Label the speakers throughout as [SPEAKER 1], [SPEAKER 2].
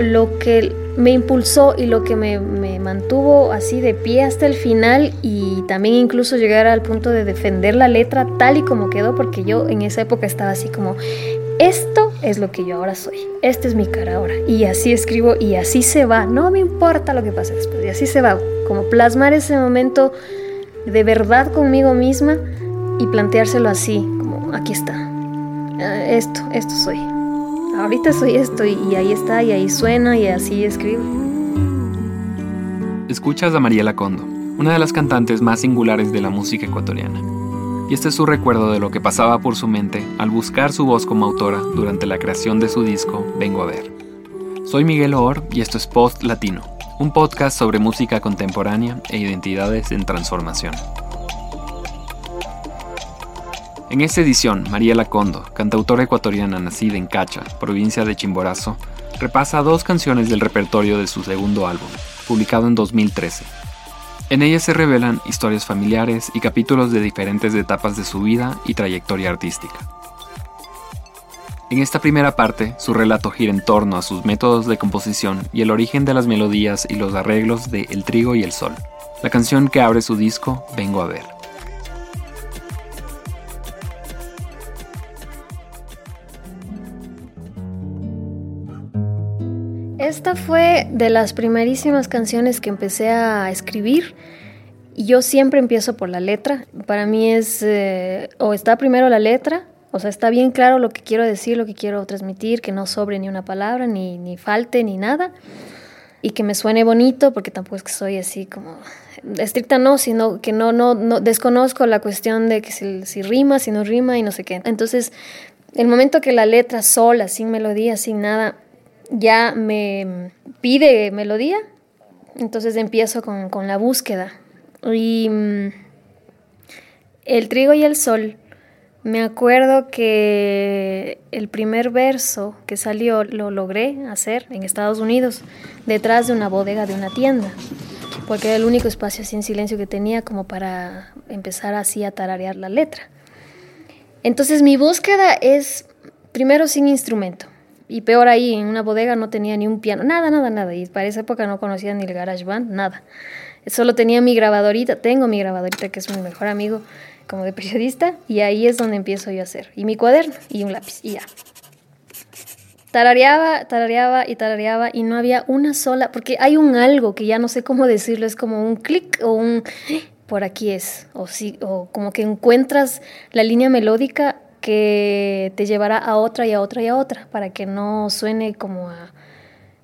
[SPEAKER 1] lo que me impulsó y lo que me, me, mantuvo así de pie hasta el final y también incluso llegar al punto de defender la letra tal y como quedó, porque yo en esa época estaba así como, esto es lo que yo ahora soy, esta es mi cara ahora, y así escribo y así se va, no me importa lo que pase después, y así se va, como plasmar ese momento de verdad conmigo misma y planteárselo así, como aquí está, ah, esto, esto soy ahorita soy esto y, ahí está y ahí suena y así escribo.
[SPEAKER 2] Escuchas a Mariela Condo, una de las cantantes más singulares de la música ecuatoriana. Y este es su recuerdo de lo que pasaba por su mente al buscar su voz como autora durante la creación de su disco Vengo a ver. Soy Miguel Oor y esto es Post Latino, un podcast sobre música contemporánea e identidades en transformación. En esta edición, María Lacondo, cantautora ecuatoriana nacida en Cacha, provincia de Chimborazo, repasa dos canciones del repertorio de su segundo álbum, publicado en 2013. En ellas se revelan historias familiares y capítulos de diferentes etapas de su vida y trayectoria artística. En esta primera parte, su relato gira en torno a sus métodos de composición y el origen de las melodías y los arreglos de El trigo y el sol, la canción que abre su disco Vengo a ver.
[SPEAKER 1] Esta fue de las primerísimas canciones que empecé a escribir. Yo siempre empiezo por la letra. Para mí es, eh, o está primero la letra, o sea, está bien claro lo que quiero decir, lo que quiero transmitir, que no sobre ni una palabra, ni, ni falte, ni nada. Y que me suene bonito, porque tampoco es que soy así como estricta, no, sino que no, no, no desconozco la cuestión de que si rima, si no rima y no sé qué. Entonces, el momento que la letra sola, sin melodía, sin nada, ya me pide melodía, entonces empiezo con, la búsqueda. Y mm, el trigo y el sol, me acuerdo que el primer verso que salió lo logré hacer en Estados Unidos, detrás de una bodega de una tienda, porque era el único espacio sin silencio que tenía como para empezar así a tararear la letra. Entonces mi búsqueda es primero sin instrumento y peor ahí, en una bodega no tenía ni un piano, nada, nada, nada. Y para esa época no conocía ni el garage band, nada. Solo tenía mi grabadorita, tengo mi grabadorita que es mi mejor amigo como de periodista y ahí es donde empiezo yo a hacer. Y mi cuaderno y un lápiz y ya. Tarareaba, tarareaba y tarareaba y no había una sola, porque hay un algo que ya no sé cómo decirlo, es como un clic o un por aquí es, o, sí, o como que encuentras la línea melódica que te llevará a otra y a otra y a otra, para que no suene como a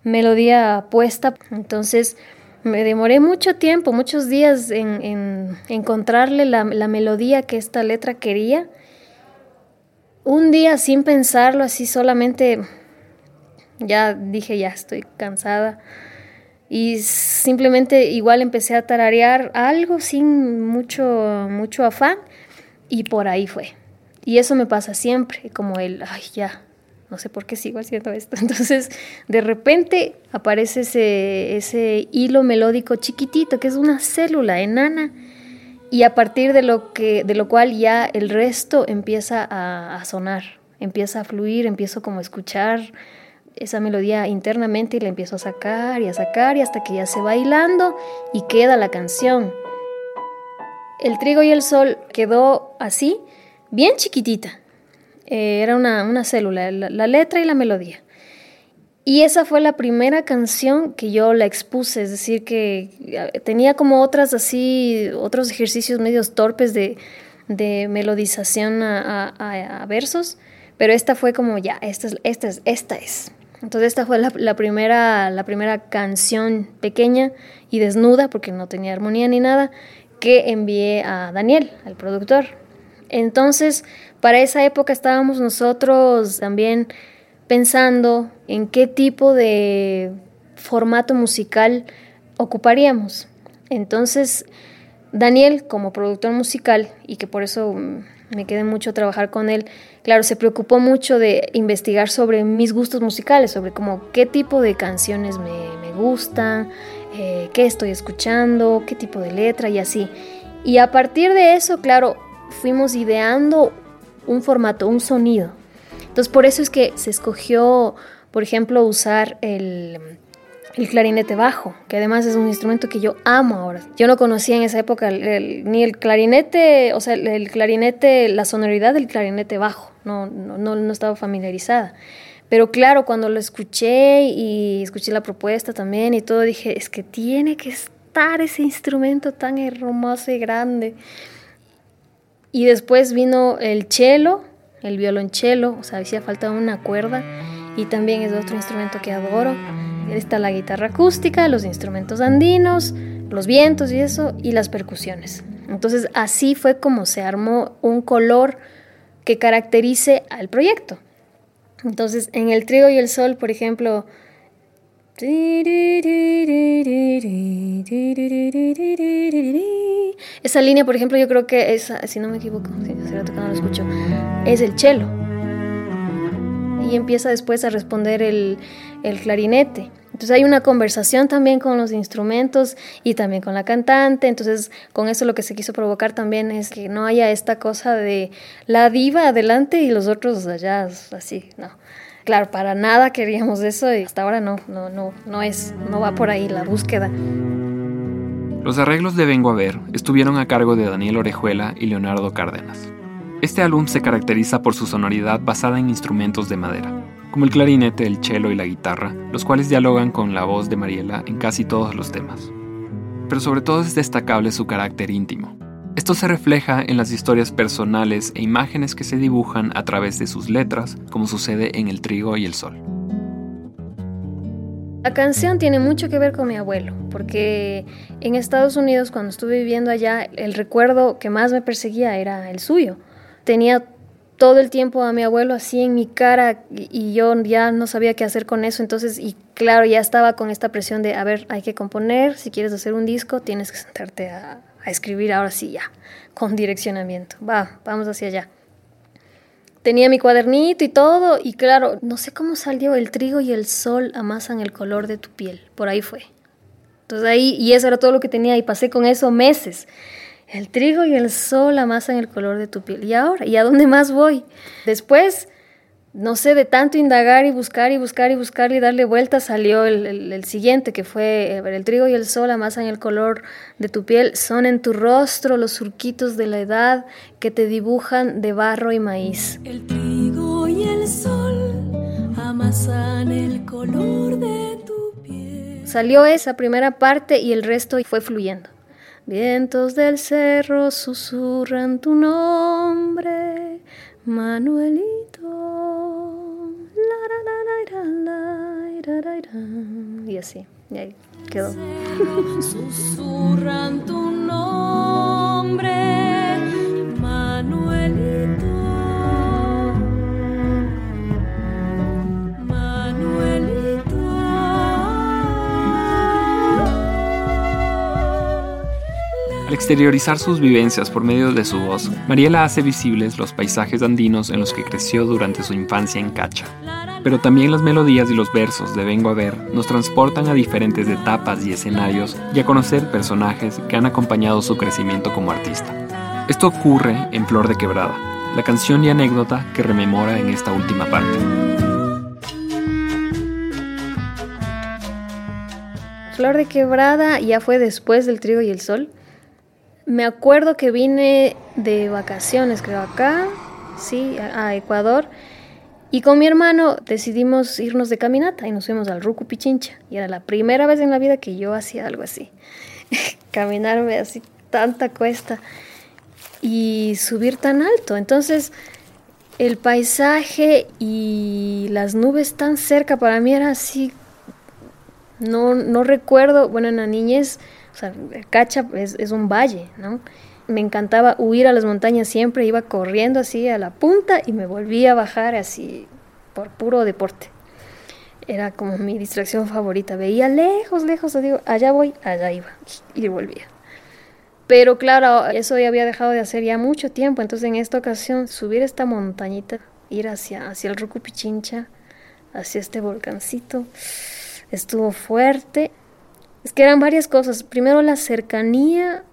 [SPEAKER 1] melodía puesta. Entonces me demoré mucho tiempo, muchos días en, encontrarle la, la, melodía que esta letra quería. Un día sin pensarlo, así solamente, ya dije, ya estoy cansada. Y simplemente igual empecé a tararear algo sin mucho, mucho afán y por ahí fue. Y eso me pasa siempre, como el, ay, ya, no sé por qué sigo haciendo esto. Entonces, de repente aparece ese, ese hilo melódico chiquitito, que es una célula enana, y a partir de lo, que, de lo cual ya el resto empieza a, a sonar, empieza a fluir, empiezo como a escuchar esa melodía internamente y la empiezo a sacar y a sacar y hasta que ya se va hilando y queda la canción. El trigo y el sol quedó así bien chiquitita. Eh, era una, célula, la, letra y la melodía. Y esa fue la primera canción que yo la expuse, es decir, que eh, tenía como otras así, otros ejercicios medios torpes de, melodización a, versos, pero esta fue como ya, esta es, esta es, esta es. Entonces esta fue la, primera, la primera canción pequeña y desnuda, porque no tenía armonía ni nada, que envié a Daniel, al productor. Entonces, para esa época estábamos nosotros también pensando en qué tipo de formato musical ocuparíamos. Entonces, Daniel, como productor musical, y que por eso me quedé mucho trabajar con él, claro, se preocupó mucho de investigar sobre mis gustos musicales, sobre como qué tipo de canciones me, gustan, eh, qué estoy escuchando, qué tipo de letra y así. Y a partir de eso, claro, fuimos ideando un formato, un sonido. Entonces por eso es que se escogió por ejemplo, usar el, clarinete bajo, que además es un instrumento que yo amo ahora. Yo no conocía en esa época ni el clarinete, o sea, el, clarinete, la sonoridad del clarinete bajo, no, no, no, estaba familiarizada. Pero claro, cuando lo escuché y escuché la propuesta también y todo, dije, es que tiene que estar ese instrumento tan hermoso y grande. Y después vino el cello, el violonchelo, o sea, hacía falta una cuerda y también es otro instrumento que adoro. Está la guitarra acústica, los instrumentos andinos, los vientos y eso, y las percusiones. Entonces así fue como se armó un color que caracterice al proyecto. Entonces en el trigo y el sol, por ejemplo, esa línea, por ejemplo, yo creo que es, si no me equivoco, si lo escucho, es el cello. Y empieza después a responder el, el clarinete. Entonces hay una conversación también con los instrumentos y también con la cantante. Entonces con eso lo que se quiso provocar también es que no haya esta cosa de la diva adelante y los otros allá, así, no. Claro, para nada queríamos eso y hasta ahora no, no, no, no es, no va por ahí la búsqueda.
[SPEAKER 2] Los arreglos de Vengo a Ver estuvieron a cargo de Daniel Orejuela y Leonardo Cárdenas. Este álbum se caracteriza por su sonoridad basada en instrumentos de madera, como el clarinete, el cello y la guitarra, los cuales dialogan con la voz de Mariela en casi todos los temas. Pero sobre todo es destacable su carácter íntimo, esto se refleja en las historias personales e imágenes que se dibujan a través de sus letras, como sucede en El trigo y el sol.
[SPEAKER 1] La canción tiene mucho que ver con mi abuelo, porque en Estados Unidos cuando estuve viviendo allá, el recuerdo que más me perseguía era el suyo. Tenía todo el tiempo a mi abuelo así en mi cara y yo ya no sabía qué hacer con eso, entonces, y claro, ya estaba con esta presión de, a ver, hay que componer, si quieres hacer un disco, tienes que sentarte a, a escribir ahora sí ya, con direccionamiento. Va, vamos hacia allá. Tenía mi cuadernito y todo, y claro, no sé cómo salió el trigo y el sol amasan el color de tu piel. Por ahí fue. Entonces ahí, y eso era todo lo que tenía, y pasé con eso meses. El trigo y el sol amasan el color de tu piel. ¿Y ahora? ¿Y a dónde más voy? Después no sé, de tanto indagar y buscar y buscar y buscar y darle vueltas, salió el, siguiente, que fue el trigo y el sol amasan el color de tu piel, son en tu rostro los surquitos de la edad que te dibujan de barro y maíz.
[SPEAKER 3] El trigo y el sol amasan el color de tu piel.
[SPEAKER 1] Salió esa primera parte y el resto fue fluyendo. Vientos del cerro susurran tu nombre, Manuelito. Y así, y ahí quedó.
[SPEAKER 3] Susurran tu nombre, Manuelito. Manuelito.
[SPEAKER 2] Al exteriorizar sus vivencias por medio de su voz, Mariela hace visibles los paisajes andinos en los que creció durante su infancia en Cacha pero también las melodías y los versos de Vengo a ver nos transportan a diferentes etapas y escenarios y a conocer personajes que han acompañado su crecimiento como artista. Esto ocurre en Flor de Quebrada, la canción y anécdota que rememora en esta última parte.
[SPEAKER 1] Flor de Quebrada ya fue después del Trigo y el Sol. Me acuerdo que vine de vacaciones, creo, acá, sí, a Ecuador y con mi hermano decidimos irnos de caminata y nos fuimos al Rucu Pichincha. Y era la primera vez en la vida que yo hacía algo así. Caminarme así tanta cuesta y subir tan alto. Entonces, el paisaje y las nubes tan cerca para mí era así. No, no recuerdo, bueno, en la niñez, o sea, Cacha es, es un valle, ¿no? Me encantaba huir a las montañas siempre, iba corriendo así a la punta y me volvía a bajar así por puro deporte. Era como mi distracción favorita. Veía lejos, lejos, digo, allá voy, allá iba y volvía. Pero claro, eso ya había dejado de hacer ya mucho tiempo, entonces en esta ocasión subir esta montañita, ir hacia, hacia el Rucupichincha, hacia este volcancito, estuvo fuerte. Es que eran varias cosas. Primero la cercanía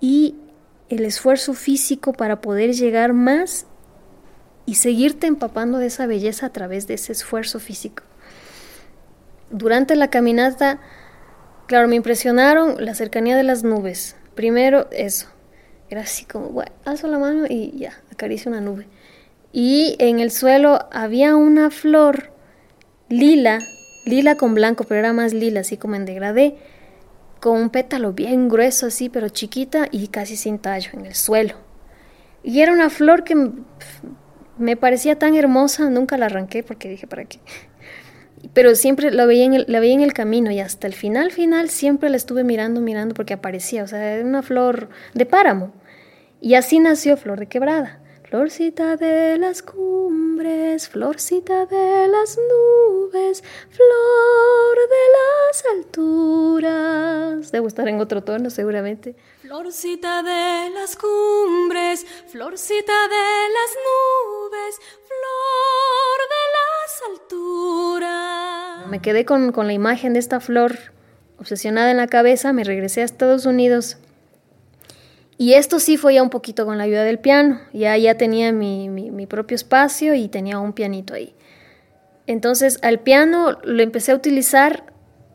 [SPEAKER 1] y el esfuerzo físico para poder llegar más y seguirte empapando de esa belleza a través de ese esfuerzo físico. durante la caminata, claro, me impresionaron la cercanía de las nubes. Primero eso, era así como, bueno, alzo la mano y ya, acaricio una nube. Y en el suelo había una flor lila, lila con blanco, pero era más lila, así como en degradé, con un pétalo bien grueso así, pero chiquita y casi sin tallo en el suelo. Y era una flor que me parecía tan hermosa, nunca la arranqué porque dije, ¿para qué? Pero siempre la veía, en el, la veía en el camino y hasta el final, final, siempre la estuve mirando, mirando porque aparecía, o sea, era una flor de páramo. Y así nació Flor de Quebrada. Florcita de las cumbres, florcita de las nubes, flor de las alturas. Debo estar en otro tono seguramente.
[SPEAKER 3] Florcita de las cumbres, florcita de las nubes, flor de las alturas.
[SPEAKER 1] Me quedé con, con la imagen de esta flor obsesionada en la cabeza, me regresé a Estados Unidos y esto sí fue ya un poquito con la ayuda del piano. Ya, ya tenía mi, mi, propio espacio y tenía un pianito ahí. Entonces al piano lo empecé a utilizar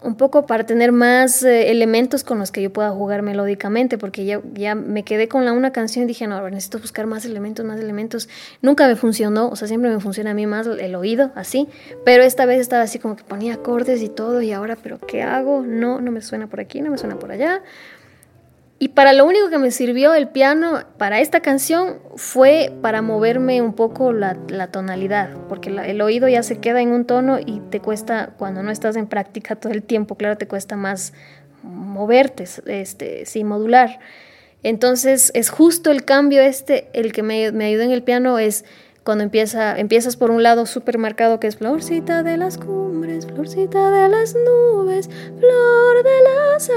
[SPEAKER 1] un poco para tener más eh, elementos con los que yo pueda jugar melódicamente, porque ya, ya me quedé con la una canción y dije, no, necesito buscar más elementos, más elementos. Nunca me funcionó, o sea, siempre me funciona a mí más el oído, así, pero esta vez estaba así como que ponía acordes y todo, y ahora, ¿pero qué hago? No, no me suena por aquí, no me suena por allá. Y para lo único que me sirvió el piano para esta canción fue para moverme un poco la, tonalidad, porque el oído ya se queda en un tono y te cuesta, cuando no estás en práctica todo el tiempo, claro, te cuesta más moverte, este, sí, modular. Entonces es justo el cambio este, el que me, me ayudó en el piano es cuando empieza, empiezas por un lado súper marcado que es florcita de las cumbres, florcita de las nubes, flor de las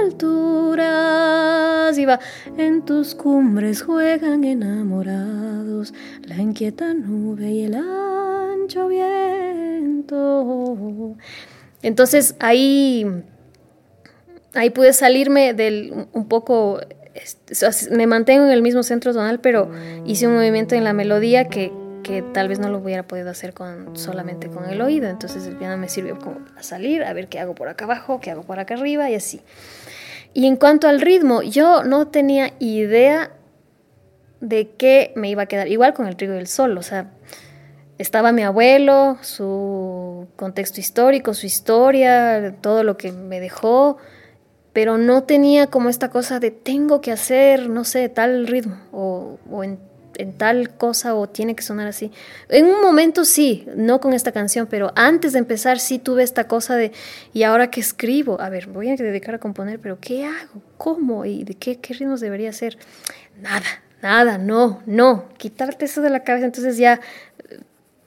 [SPEAKER 1] en tus cumbres juegan enamorados la inquieta nube y el ancho viento. Entonces ahí, ahí pude salirme del un poco me mantengo en el mismo centro tonal, pero hice un movimiento en la melodía que, que tal vez no lo hubiera podido hacer con, solamente con el oído. Entonces el piano me sirvió como a salir, a ver qué hago por acá abajo, qué hago por acá arriba y así. Y en cuanto al ritmo, yo no tenía idea de qué me iba a quedar. Igual con el trigo del sol, o sea, estaba mi abuelo, su contexto histórico, su historia, todo lo que me dejó, pero no tenía como esta cosa de tengo que hacer, no sé, tal ritmo o, o en en tal cosa o tiene que sonar así. En un momento sí, no con esta canción, pero antes de empezar sí tuve esta cosa de, ¿y ahora qué escribo? A ver, voy a dedicar a componer, pero ¿qué hago? ¿Cómo? ¿Y de qué, qué ritmos debería hacer? Nada, nada, no, no, quitarte eso de la cabeza. Entonces ya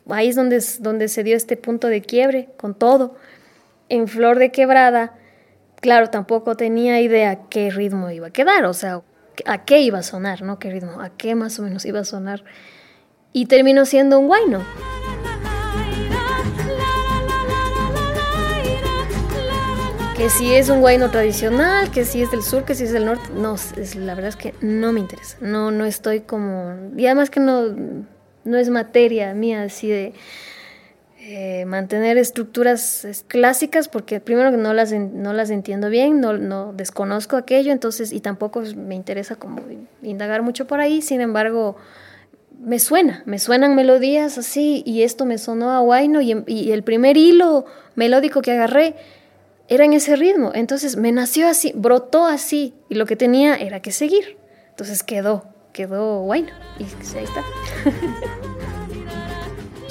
[SPEAKER 1] ahí es donde, donde se dio este punto de quiebre con todo. En Flor de Quebrada, claro, tampoco tenía idea qué ritmo iba a quedar, o sea, a qué iba a sonar, ¿no? ¿Qué ritmo? ¿A qué más o menos iba a sonar? Y terminó siendo un guayno. Que si es un guayno tradicional, que si es del sur, que si es del norte, no, es, la verdad es que no me interesa. No, no estoy como... Y además que no, no es materia mía así de eh, mantener estructuras clásicas porque primero no las, no las entiendo bien, no, no desconozco aquello, entonces y tampoco me interesa como indagar mucho por ahí, sin embargo me suena, me suenan melodías así y esto me sonó a Guayno y, y el primer hilo melódico que agarré era en ese ritmo, entonces me nació así, brotó así y lo que tenía era que seguir, entonces quedó, quedó Guayno y ahí está.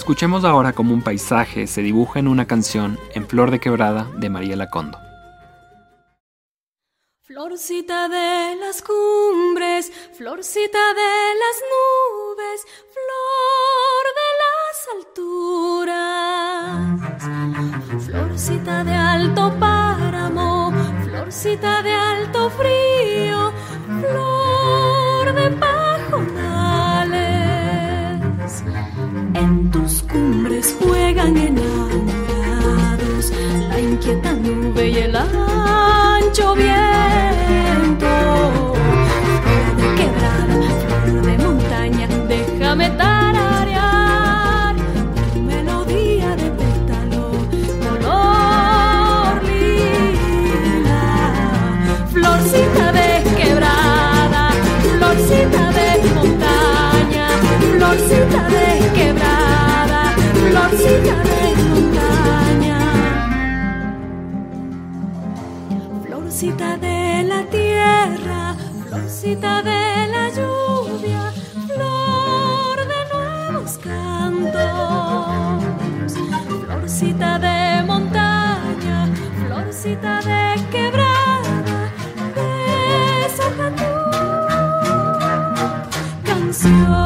[SPEAKER 2] Escuchemos ahora cómo un paisaje se dibuja en una canción en Flor de Quebrada de María Lacondo.
[SPEAKER 3] Florcita de las cumbres, florcita de las nubes, flor de las alturas, florcita de alto páramo, florcita de alto frío, cumbres juegan enamorados la inquieta nube y el ancho viento. Tu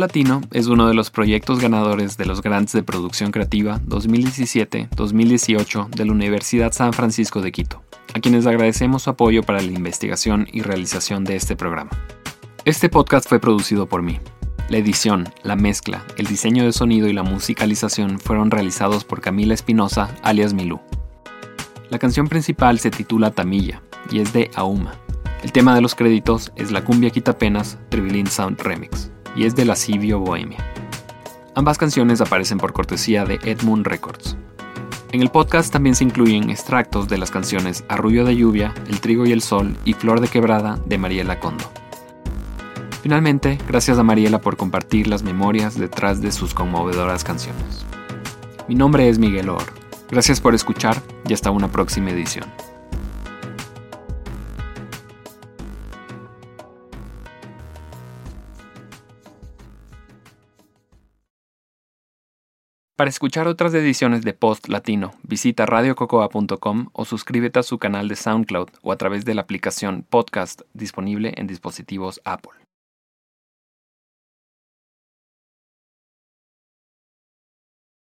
[SPEAKER 2] Latino es uno de los proyectos ganadores de los Grants de Producción Creativa 2017-2018 de la Universidad San Francisco de Quito, a quienes agradecemos su apoyo para la investigación y realización de este programa. Este podcast fue producido por mí. La edición, la mezcla, el diseño de sonido y la musicalización fueron realizados por Camila Espinosa, alias Milú. La canción principal se titula Tamilla y es de Auma. El tema de los créditos es la cumbia quitapenas Tribilin Sound Remix y es de Lascivio Bohemia. Ambas canciones aparecen por cortesía de Edmund Records. En el podcast también se incluyen extractos de las canciones Arrullo de Lluvia, El Trigo y el Sol y Flor de Quebrada de Mariela Condo. Finalmente, gracias a Mariela por compartir las memorias detrás de sus conmovedoras canciones. Mi nombre es Miguel Or. Gracias por escuchar y hasta una próxima edición. Para escuchar otras ediciones de Post Latino, visita radiococoa.com o suscríbete a su canal de SoundCloud o a través de la aplicación Podcast disponible en dispositivos Apple.